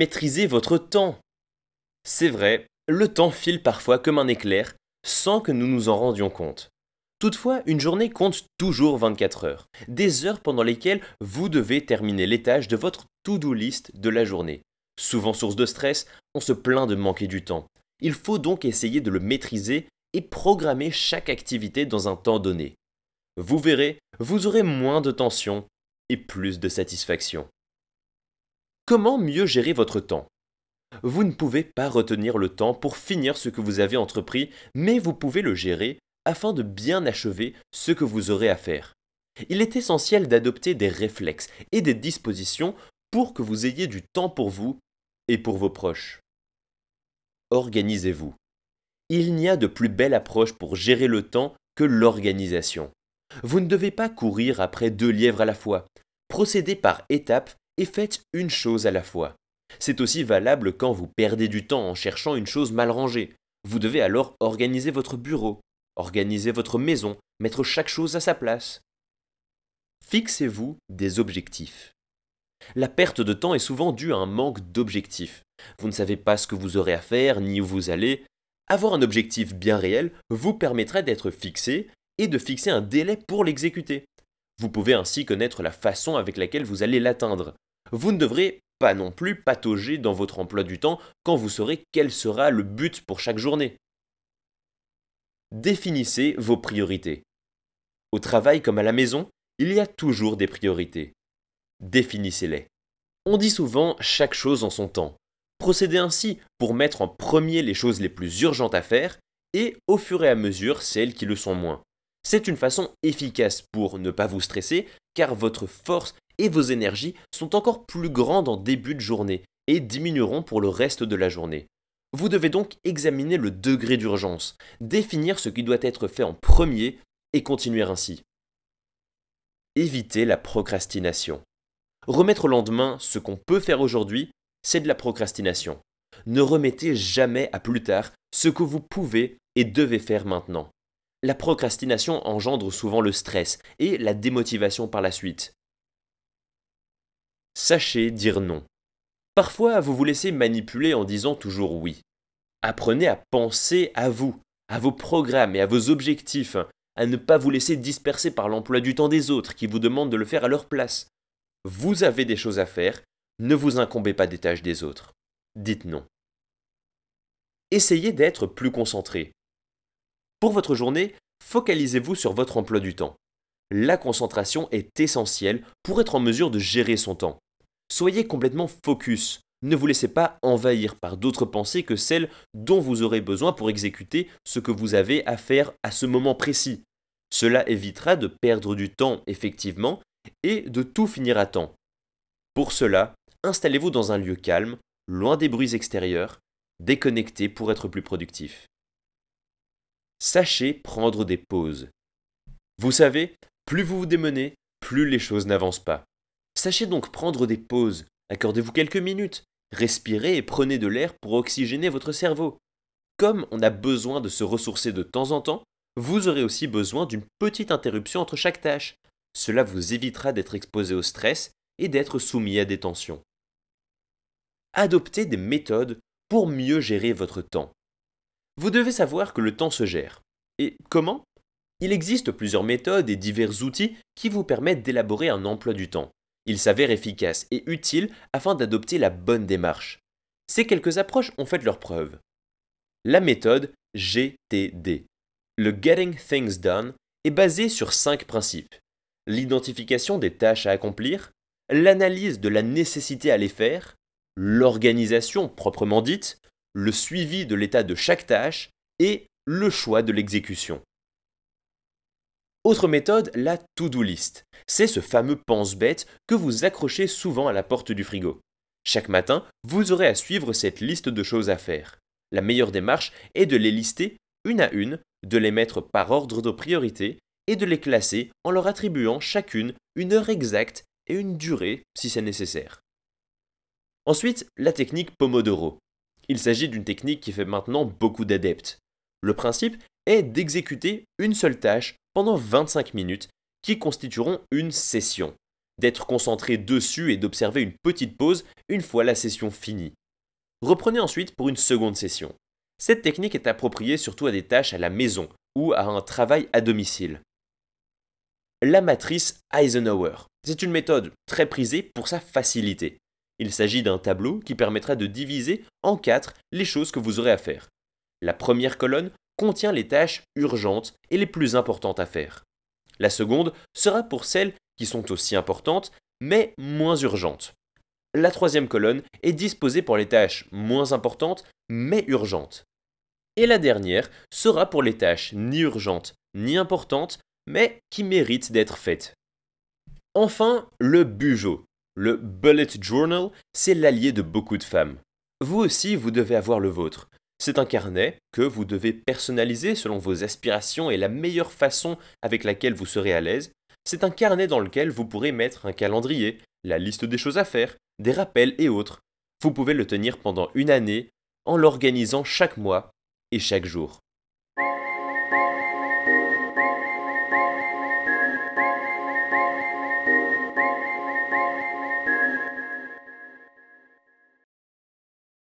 Maîtrisez votre temps. C'est vrai, le temps file parfois comme un éclair sans que nous nous en rendions compte. Toutefois, une journée compte toujours 24 heures, des heures pendant lesquelles vous devez terminer tâches de votre to-do list de la journée. Souvent source de stress, on se plaint de manquer du temps. Il faut donc essayer de le maîtriser et programmer chaque activité dans un temps donné. Vous verrez, vous aurez moins de tension et plus de satisfaction. Comment mieux gérer votre temps? Vous ne pouvez pas retenir le temps pour finir ce que vous avez entrepris, mais vous pouvez le gérer afin de bien achever ce que vous aurez à faire. Il est essentiel d'adopter des réflexes et des dispositions pour que vous ayez du temps pour vous et pour vos proches. Organisez-vous. Il n'y a de plus belle approche pour gérer le temps que l'organisation. Vous ne devez pas courir après deux lièvres à la fois. Procédez par étapes et faites une chose à la fois. C'est aussi valable quand vous perdez du temps en cherchant une chose mal rangée. Vous devez alors organiser votre bureau, Organisez votre maison, mettre chaque chose à sa place. Fixez-vous des objectifs. La perte de temps est souvent due à un manque d'objectifs. Vous ne savez pas ce que vous aurez à faire ni où vous allez. Avoir un objectif bien réel vous permettrait d'être fixé et de fixer un délai pour l'exécuter. Vous pouvez ainsi connaître la façon avec laquelle vous allez l'atteindre. Vous ne devrez pas non plus patauger dans votre emploi du temps quand vous saurez quel sera le but pour chaque journée. Définissez vos priorités. Au travail comme à la maison, il y a toujours des priorités. Définissez-les. On dit souvent chaque chose en son temps. Procédez ainsi pour mettre en premier les choses les plus urgentes à faire et au fur et à mesure celles qui le sont moins. C'est une façon efficace pour ne pas vous stresser car votre force et vos énergies sont encore plus grandes en début de journée et diminueront pour le reste de la journée. Vous devez donc examiner le degré d'urgence, définir ce qui doit être fait en premier et continuer ainsi. Évitez la procrastination. Remettre au lendemain ce qu'on peut faire aujourd'hui, c'est de la procrastination. Ne remettez jamais à plus tard ce que vous pouvez et devez faire maintenant. La procrastination engendre souvent le stress et la démotivation par la suite. Sachez dire non. Parfois, vous vous laissez manipuler en disant toujours oui. Apprenez à penser à vous, à vos programmes et à vos objectifs, à ne pas vous laisser disperser par l'emploi du temps des autres qui vous demandent de le faire à leur place. Vous avez des choses à faire, ne vous incombez pas des tâches des autres. Dites non. Essayez d'être plus concentré. Pour votre journée, focalisez-vous sur votre emploi du temps. La concentration est essentielle pour être en mesure de gérer son temps. Soyez complètement focus. Ne vous laissez pas envahir par d'autres pensées que celles dont vous aurez besoin pour exécuter ce que vous avez à faire à ce moment précis. Cela évitera de perdre du temps effectivement et de tout finir à temps. Pour cela, installez-vous dans un lieu calme, loin des bruits extérieurs, déconnecté pour être plus productif. Sachez prendre des pauses. Vous savez, plus vous vous démenez, plus les choses n'avancent pas. Sachez donc prendre des pauses. Accordez-vous quelques minutes. Respirez et prenez de l'air pour oxygéner votre cerveau. Comme on a besoin de se ressourcer de temps en temps, vous aurez aussi besoin d'une petite interruption entre chaque tâche. Cela vous évitera d'être exposé au stress et d'être soumis à des tensions. Adoptez des méthodes pour mieux gérer votre temps. Vous devez savoir que le temps se gère. Et comment? Il existe plusieurs méthodes et divers outils qui vous permettent d'élaborer un emploi du temps. Il s'avère efficace et utile afin d'adopter la bonne démarche. Ces quelques approches ont fait leur preuve. La méthode GTD, le Getting Things Done, est basée sur cinq principes. L'identification des tâches à accomplir, l'analyse de la nécessité à les faire, l'organisation proprement dite, le suivi de l'état de chaque tâche et le choix de l'exécution. Autre méthode, la to-do list. C'est ce fameux pense-bête que vous accrochez souvent à la porte du frigo. Chaque matin, vous aurez à suivre cette liste de choses à faire. La meilleure démarche est de les lister une à une, de les mettre par ordre de priorité et de les classer en leur attribuant chacune une heure exacte et une durée si c'est nécessaire. Ensuite, la technique Pomodoro. Il s'agit d'une technique qui fait maintenant beaucoup d'adeptes. Le principe est d'exécuter une seule tâche pendant 25 minutes qui constitueront une session, d'être concentré dessus et d'observer une petite pause une fois la session finie. Reprenez ensuite pour une seconde session. Cette technique est appropriée surtout à des tâches à la maison ou à un travail à domicile. La matrice Eisenhower. C'est une méthode très prisée pour sa facilité. Il s'agit d'un tableau qui permettra de diviser en quatre les choses que vous aurez à faire. La première colonne contient les tâches urgentes et les plus importantes à faire. La seconde sera pour celles qui sont aussi importantes, mais moins urgentes. La troisième colonne est disposée pour les tâches moins importantes, mais urgentes. Et la dernière sera pour les tâches ni urgentes, ni importantes, mais qui méritent d'être faites. Enfin, le bujo. Le bullet journal, c'est l'allié de beaucoup de femmes. Vous aussi, vous devez avoir le vôtre. C'est un carnet que vous devez personnaliser selon vos aspirations et la meilleure façon avec laquelle vous serez à l'aise. C'est un carnet dans lequel vous pourrez mettre un calendrier, la liste des choses à faire, des rappels et autres. Vous pouvez le tenir pendant une année en l'organisant chaque mois et chaque jour.